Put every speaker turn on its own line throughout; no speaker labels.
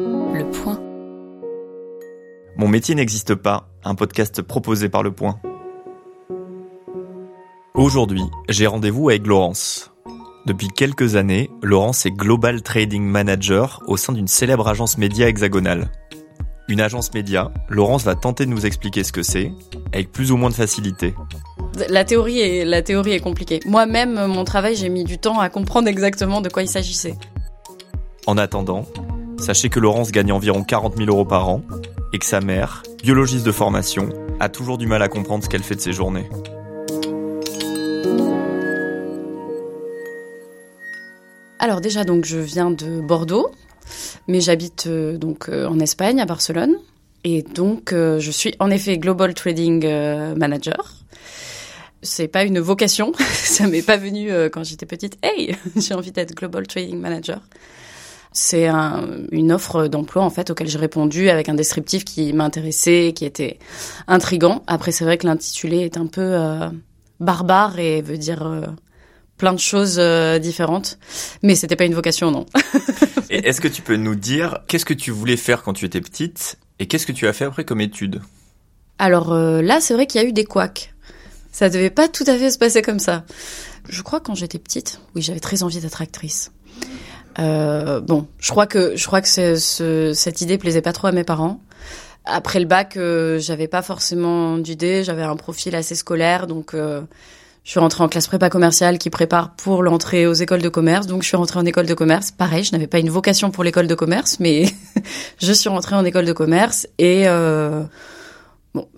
Le point.
Mon métier n'existe pas, un podcast proposé par Le Point. Aujourd'hui, j'ai rendez-vous avec Laurence. Depuis quelques années, Laurence est Global Trading Manager au sein d'une célèbre agence média hexagonale. Une agence média, Laurence va tenter de nous expliquer ce que c'est, avec plus ou moins de facilité.
La théorie est, la théorie est compliquée. Moi-même, mon travail, j'ai mis du temps à comprendre exactement de quoi il s'agissait.
En attendant, sachez que Laurence gagne environ 40 000 euros par an et que sa mère, biologiste de formation, a toujours du mal à comprendre ce qu'elle fait de ses journées.
Alors déjà, donc, je viens de Bordeaux, mais j'habite euh, donc euh, en Espagne, à Barcelone. Et donc, euh, je suis en effet Global Trading Manager. C'est pas une vocation, ça m'est pas venu quand j'étais petite. Hey, j'ai envie d'être Global Trading Manager. C'est un, une offre d'emploi en fait auquel j'ai répondu avec un descriptif qui m'intéressait, qui était intrigant. Après, c'est vrai que l'intitulé est un peu euh, barbare et veut dire euh, plein de choses euh, différentes, mais c'était pas une vocation, non.
Et est-ce que tu peux nous dire qu'est-ce que tu voulais faire quand tu étais petite et qu'est-ce que tu as fait après comme études
Alors là, c'est vrai qu'il y a eu des couacs. Ça devait pas tout à fait se passer comme ça. Je crois quand j'étais petite, oui, j'avais très envie d'être actrice. Euh, bon, je crois que cette idée plaisait pas trop à mes parents. Après le bac, euh, j'avais pas forcément d'idée. J'avais un profil assez scolaire, donc euh, je suis rentrée en classe prépa commerciale qui prépare pour l'entrée aux écoles de commerce. Donc je suis rentrée en école de commerce. Pareil, je n'avais pas une vocation pour l'école de commerce, mais je suis rentrée en école de commerce et euh,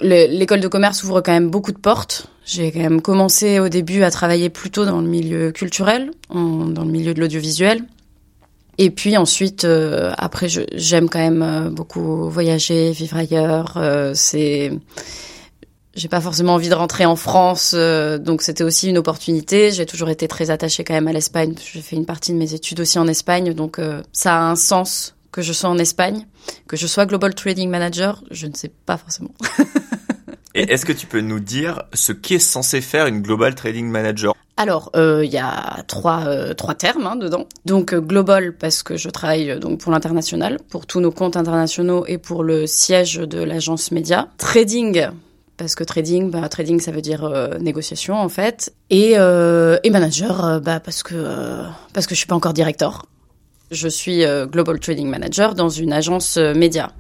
l'école de commerce ouvre quand même beaucoup de portes. J'ai quand même commencé au début à travailler plutôt dans le milieu culturel, dans le milieu de l'audiovisuel. Et puis ensuite, euh, après, j'aime quand même euh, beaucoup voyager, vivre ailleurs. euh, c'est, j'ai pas forcément envie de rentrer en France, euh, donc c'était aussi une opportunité. J'ai toujours été très attachée quand même à l'Espagne. J'ai fait une partie de mes études aussi en Espagne, donc euh, ça a un sens que je sois en Espagne, que je sois Global Trading Manager. Je ne sais pas forcément.
Et est-ce que tu peux nous dire ce qu'est censé faire une Global Trading Manager?
Alors, euh, il y a trois, euh, termes hein, dedans. Donc, euh, global, parce que je travaille donc pour l'international, pour tous nos comptes internationaux et pour le siège de l'agence média. Trading, parce que trading, bah, trading, ça veut dire négociation, en fait. Et, manager, bah, parce que parce que suis pas encore directeur. Je suis Global Trading Manager dans une agence média.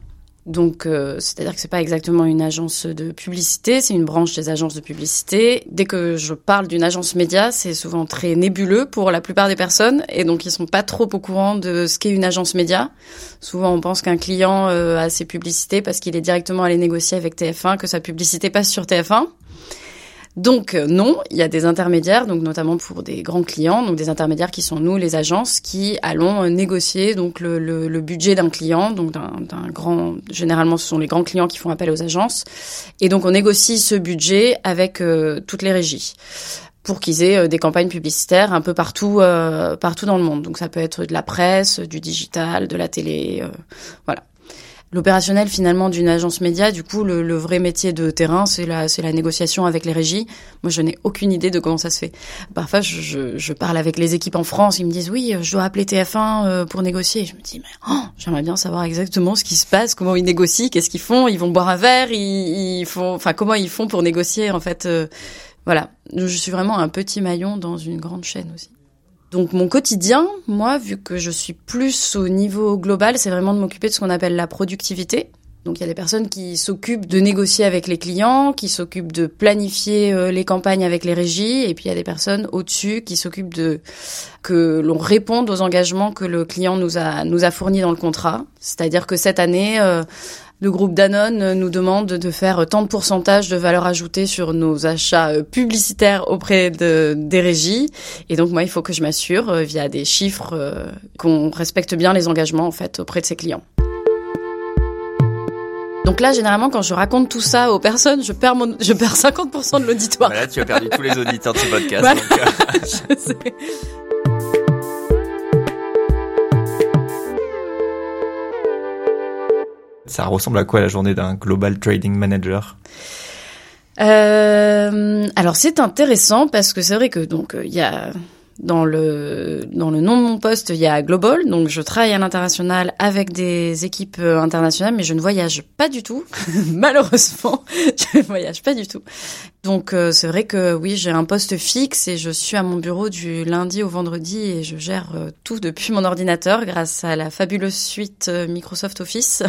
Donc, euh, c'est-à-dire que c'est pas exactement une agence de publicité, c'est une branche des agences de publicité. Dès que je parle d'une agence média, c'est souvent très nébuleux pour la plupart des personnes, et donc ils sont pas trop au courant de ce qu'est une agence média. Souvent, on pense qu'un client euh, a ses publicités parce qu'il est directement allé négocier avec TF1, que sa publicité passe sur TF1. Donc euh, non, il y a des intermédiaires, donc notamment pour des grands clients, donc des intermédiaires qui sont nous, les agences, qui allons euh, négocier donc le, budget d'un client, donc d'un grand. Généralement, ce sont les grands clients qui font appel aux agences, et donc on négocie ce budget avec euh, toutes les régies pour qu'ils aient des campagnes publicitaires un peu partout, partout dans le monde. Donc ça peut être de la presse, du digital, de la télé, voilà. L'opérationnel finalement d'une agence média, du coup, le, le vrai métier de terrain, c'est la, c'est la négociation avec les régies. Moi, je n'ai aucune idée de comment ça se fait. Parfois, je, je, je parle avec les équipes en France, ils me disent oui, je dois appeler TF1 euh, pour négocier. Je me dis mais oh, j'aimerais bien savoir exactement ce qui se passe, comment ils négocient, qu'est-ce qu'ils font. Ils vont boire un verre, ils, ils font, enfin comment ils font pour négocier en fait. euh, voilà, je suis vraiment un petit maillon dans une grande chaîne aussi. Donc mon quotidien, moi, vu que je suis plus au niveau global, c'est vraiment de m'occuper de ce qu'on appelle la productivité. Donc il y a des personnes qui s'occupent de négocier avec les clients, qui s'occupent de planifier euh, les campagnes avec les régies, et puis il y a des personnes au-dessus qui s'occupent de que l'on réponde aux engagements que le client nous a nous a fournis dans le contrat. C'est-à-dire que cette année, euh, le groupe Danone nous demande de faire tant de pourcentage de valeur ajoutée sur nos achats euh, publicitaires auprès de, des régies. Et donc moi, il faut que je m'assure euh, via des chiffres euh, qu'on respecte bien les engagements en fait auprès de ses clients. Donc là, généralement, quand je raconte tout ça aux personnes, je perds, mon, je perds 50% de l'auditoire.
Voilà, tu as perdu tous les auditeurs de ce podcast.
Voilà.
donc, euh,
Je sais.
Ça ressemble à quoi la journée d'un Global Trading Manager?
Euh, alors c'est intéressant parce que c'est vrai que donc euh, il y a dans le dans le nom de mon poste, il y a global, donc je travaille à l'international avec des équipes euh, internationales, mais je ne voyage pas du tout. Malheureusement, je ne voyage pas du tout. Donc euh, c'est vrai que oui, j'ai un poste fixe et je suis à mon bureau du lundi au vendredi et je gère euh, tout depuis mon ordinateur grâce à la fabuleuse suite Microsoft Office,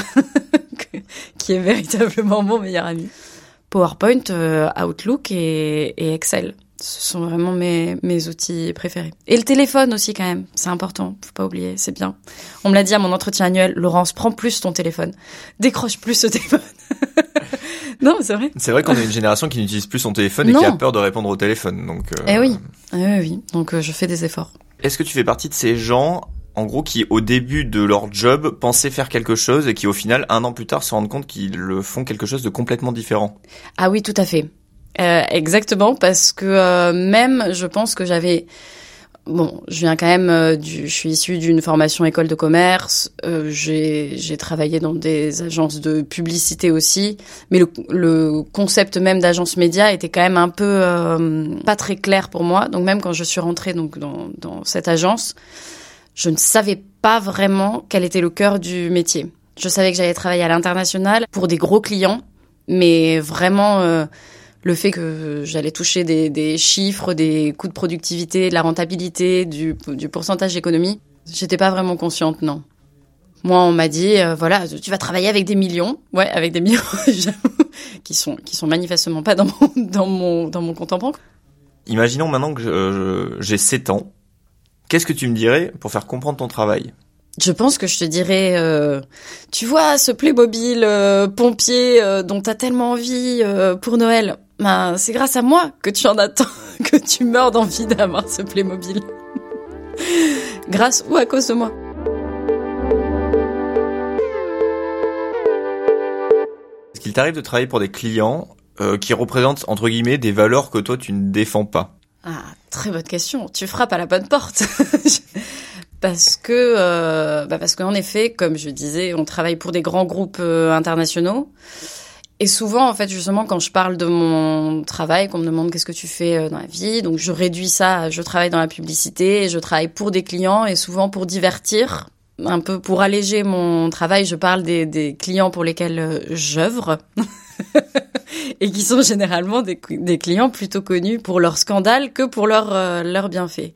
qui est véritablement mon meilleur ami. PowerPoint, Outlook et, et Excel. Ce sont vraiment mes, mes outils préférés. Et le téléphone aussi quand même, c'est important, faut pas oublier, c'est bien. On me l'a dit à mon entretien annuel, Laurence, prends plus ton téléphone, décroche plus ce téléphone. non, c'est vrai.
C'est vrai qu'on est une génération qui n'utilise plus son téléphone et qui a peur de répondre au téléphone, donc.
Euh... Eh oui, eh oui, oui. Donc euh, je fais des efforts.
Est-ce que tu fais partie de ces gens en gros, qui au début de leur job pensaient faire quelque chose et qui au final, un an plus tard, se rendent compte qu'ils font quelque chose de complètement différent?
Ah oui, tout à fait. Euh, exactement, parce que euh, même, je pense que j'avais... Bon, je viens quand même euh, du, je suis issue d'une formation école de commerce. Euh, j'ai, travaillé dans des agences de publicité aussi, mais le, le concept même d'agence média était quand même un peu pas très clair pour moi. Donc même quand je suis rentrée donc dans, dans cette agence, je ne savais pas vraiment quel était le cœur du métier. Je savais que j'allais travailler à l'international pour des gros clients, mais vraiment le fait que j'allais toucher des, des, chiffres, des coûts de productivité, de la rentabilité, du, du pourcentage d'économie, j'étais pas vraiment consciente, non. Moi, on m'a dit, euh, voilà, tu vas travailler avec des millions, ouais, avec des millions, qui sont qui sont manifestement pas dans mon dans mon dans mon compte en banque.
Imaginons maintenant que j'ai 7 ans. Qu'est-ce que tu me dirais pour faire comprendre ton travail?
Je pense que je te dirais, euh, tu vois, ce Playmobil euh, pompier euh, dont t'as tellement envie euh, pour Noël, ben, c'est grâce à moi que tu en attends, que tu meurs d'envie d'avoir ce Playmobil. grâce ou à cause de moi.
Est-ce qu'il t'arrive de travailler pour des clients qui représentent, entre guillemets, des valeurs que toi tu ne défends pas?
Ah, très bonne question. Tu frappes à la bonne porte. parce que euh, bah parce qu'en effet, comme je disais, on travaille pour des grands groupes euh, internationaux. Et souvent, en fait, justement, quand je parle de mon travail, qu'on me demande qu'est-ce que tu fais euh, dans la vie, donc je réduis ça, je travaille dans la publicité, je travaille pour des clients et souvent pour divertir, un peu pour alléger mon travail, je parle des, clients pour lesquels euh, j'œuvre. et qui sont généralement des, clients plutôt connus pour leurs scandales que pour leurs euh, leurs bienfaits.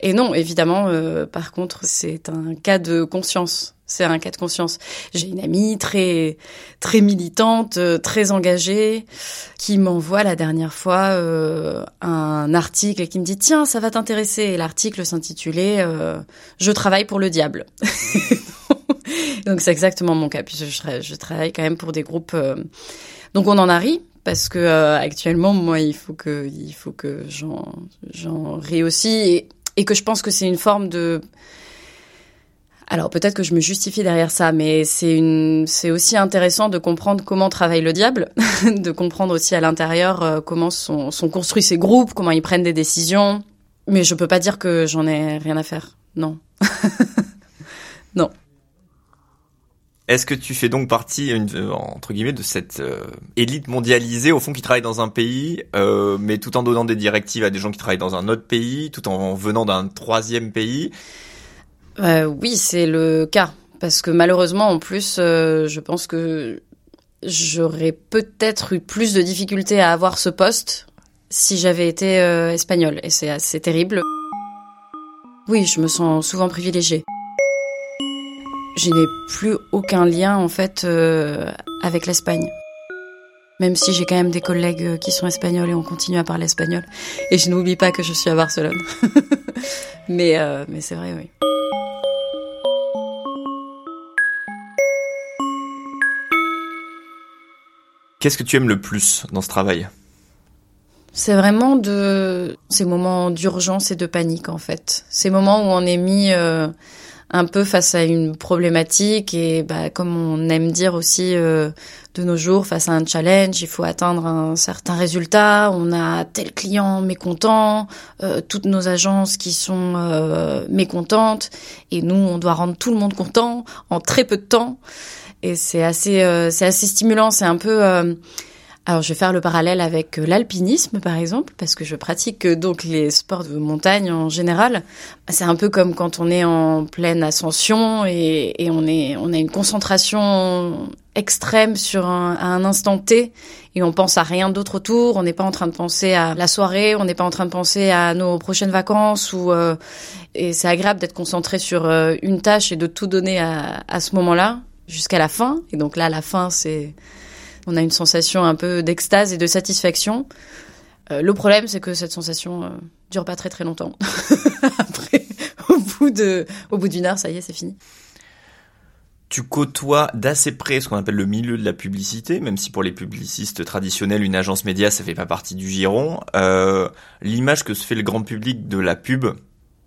Et non, évidemment, euh, par contre, c'est un cas de conscience. C'est un cas de conscience. J'ai une amie très très militante, euh, très engagée, qui m'envoie la dernière fois euh, un article et qui me dit tiens ça va t'intéresser. L'article s'intitulait euh, Je travaille pour le diable. Donc c'est exactement mon cas puisque je, je, travaille quand même pour des groupes. Donc on en a ri parce que actuellement moi il faut que il faut que j'en j'en ris aussi et, et que je pense que c'est une forme de alors peut-être que je me justifie derrière ça, mais c'est une, c'est aussi intéressant de comprendre comment travaille le diable, de comprendre aussi à l'intérieur euh, comment sont, construits ces groupes, comment ils prennent des décisions. Mais je peux pas dire que j'en ai rien à faire. Non. non.
Est-ce que tu fais donc partie, entre guillemets, de cette euh, élite mondialisée, au fond, qui travaille dans un pays, euh, mais tout en donnant des directives à des gens qui travaillent dans un autre pays, tout en venant d'un troisième pays?
Euh, Oui, c'est le cas. Parce que malheureusement, en plus, euh, je pense que j'aurais peut-être eu plus de difficultés à avoir ce poste si j'avais été euh, espagnole. Et c'est assez terrible. Oui, je me sens souvent privilégiée. Je n'ai plus aucun lien, en fait, euh, avec l'Espagne. Même si j'ai quand même des collègues qui sont espagnols et on continue à parler espagnol. Et je n'oublie pas que je suis à Barcelone. mais euh, mais c'est vrai, oui.
Qu'est-ce que tu aimes le plus dans ce travail
C'est vraiment de ces moments d'urgence et de panique en fait. Ces moments où on est mis euh, un peu face à une problématique et bah, comme on aime dire aussi euh, de nos jours face à un challenge, il faut atteindre un certain résultat. On a tel client mécontent, euh, toutes nos agences qui sont mécontentes et nous on doit rendre tout le monde content en très peu de temps et c'est assez euh, c'est assez stimulant. C'est un peu euh, Alors je vais faire le parallèle avec euh, l'alpinisme par exemple parce que je pratique donc les sports de montagne en général. C'est un peu comme quand on est en pleine ascension et, on a une concentration extrême sur un, instant T et on pense à rien d'autre autour. On n'est pas en train de penser à la soirée, on n'est pas en train de penser à nos prochaines vacances et c'est agréable d'être concentré sur une tâche et de tout donner à ce moment-là jusqu'à la fin. Et donc là, la fin, c'est on a une sensation un peu d'extase et de satisfaction. Euh, le problème, c'est que cette sensation euh, dure pas très très longtemps. Après, au bout de, au bout d'une heure, ça y est, c'est fini.
Tu côtoies d'assez près ce qu'on appelle le milieu de la publicité, même si pour les publicistes traditionnels, une agence média, ça fait pas partie du giron. Euh, L'image que se fait le grand public de la pub,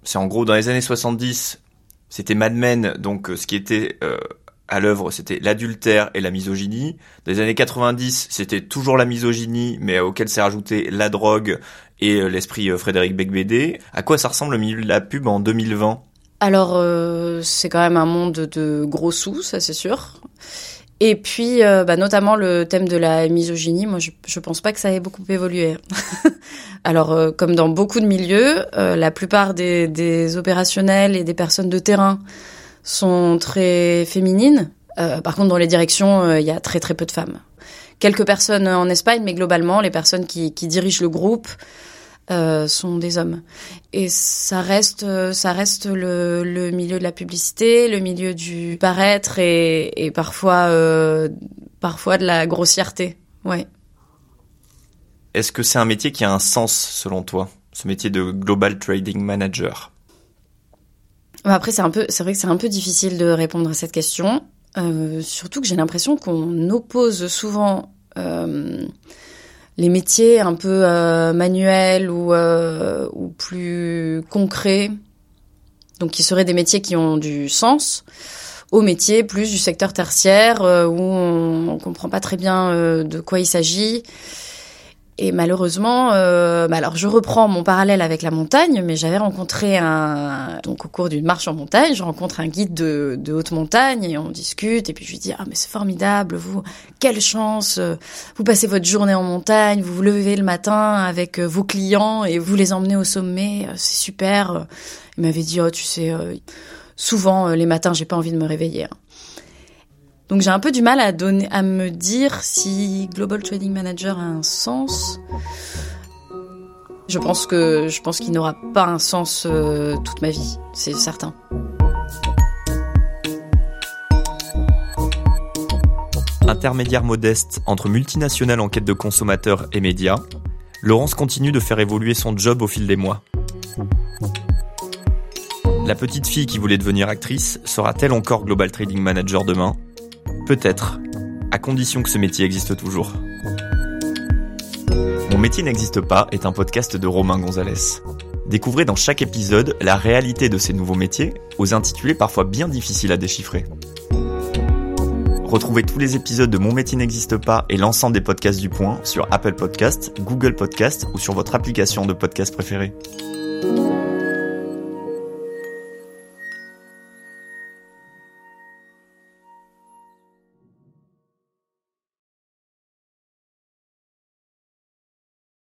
c'est en gros dans les années 70, c'était Mad Men, donc ce qui était euh, à l'œuvre, c'était l'adultère et la misogynie. Dans les années 90, c'était toujours la misogynie, mais auquel s'est rajouté la drogue et euh, l'esprit euh, Frédéric Becbédé. À quoi ça ressemble le milieu de la pub en 2020
Alors, euh, c'est quand même un monde de gros sous, ça c'est sûr. Et puis, euh, bah, notamment le thème de la misogynie, moi je, je pense pas que ça ait beaucoup évolué. Alors, comme dans beaucoup de milieux, la plupart des opérationnels et des personnes de terrain sont très féminines. Euh, par contre, dans les directions, euh, il y a très très peu de femmes. Quelques personnes en Espagne, mais globalement, les personnes qui, dirigent le groupe euh, sont des hommes. Et ça reste, ça reste le, milieu de la publicité, le milieu du paraître et, parfois, euh, parfois de la grossièreté.
Est-ce que c'est un métier qui a un sens selon toi, ce métier de global trading manager?
Après, c'est un peu, c'est vrai que c'est un peu difficile de répondre à cette question, euh, surtout que j'ai l'impression qu'on oppose souvent euh, les métiers un peu euh, manuels ou, ou plus concrets, donc qui seraient des métiers qui ont du sens, aux métiers plus du secteur tertiaire où on, on comprend pas très bien de quoi il s'agit et malheureusement, euh, bah alors je reprends mon parallèle avec la montagne, mais j'avais rencontré un donc au cours d'une marche en montagne, je rencontre un guide de, de haute montagne et on discute et puis je lui dis ah mais c'est formidable vous quelle chance vous passez votre journée en montagne, vous vous levez le matin avec euh, vos clients et vous les emmenez au sommet, euh, c'est super. Il m'avait dit oh tu sais euh, souvent les matins j'ai pas envie de me réveiller. Hein. Donc j'ai un peu du mal à donner, à me dire si Global Trading Manager a un sens. Je pense que je pense qu'il n'aura pas un sens euh, toute ma vie, c'est certain.
Intermédiaire modeste entre multinationales en quête de consommateurs et médias, Laurence continue de faire évoluer son job au fil des mois. La petite fille qui voulait devenir actrice sera-t-elle encore Global Trading Manager demain? Peut-être, à condition que ce métier existe toujours. Mon métier n'existe pas est un podcast de Romain Gonzalez. Découvrez dans chaque épisode la réalité de ces nouveaux métiers, aux intitulés parfois bien difficiles à déchiffrer. Retrouvez tous les épisodes de Mon métier n'existe pas et l'ensemble des podcasts du point sur Apple Podcast, Google Podcast ou sur votre application de podcast préférée.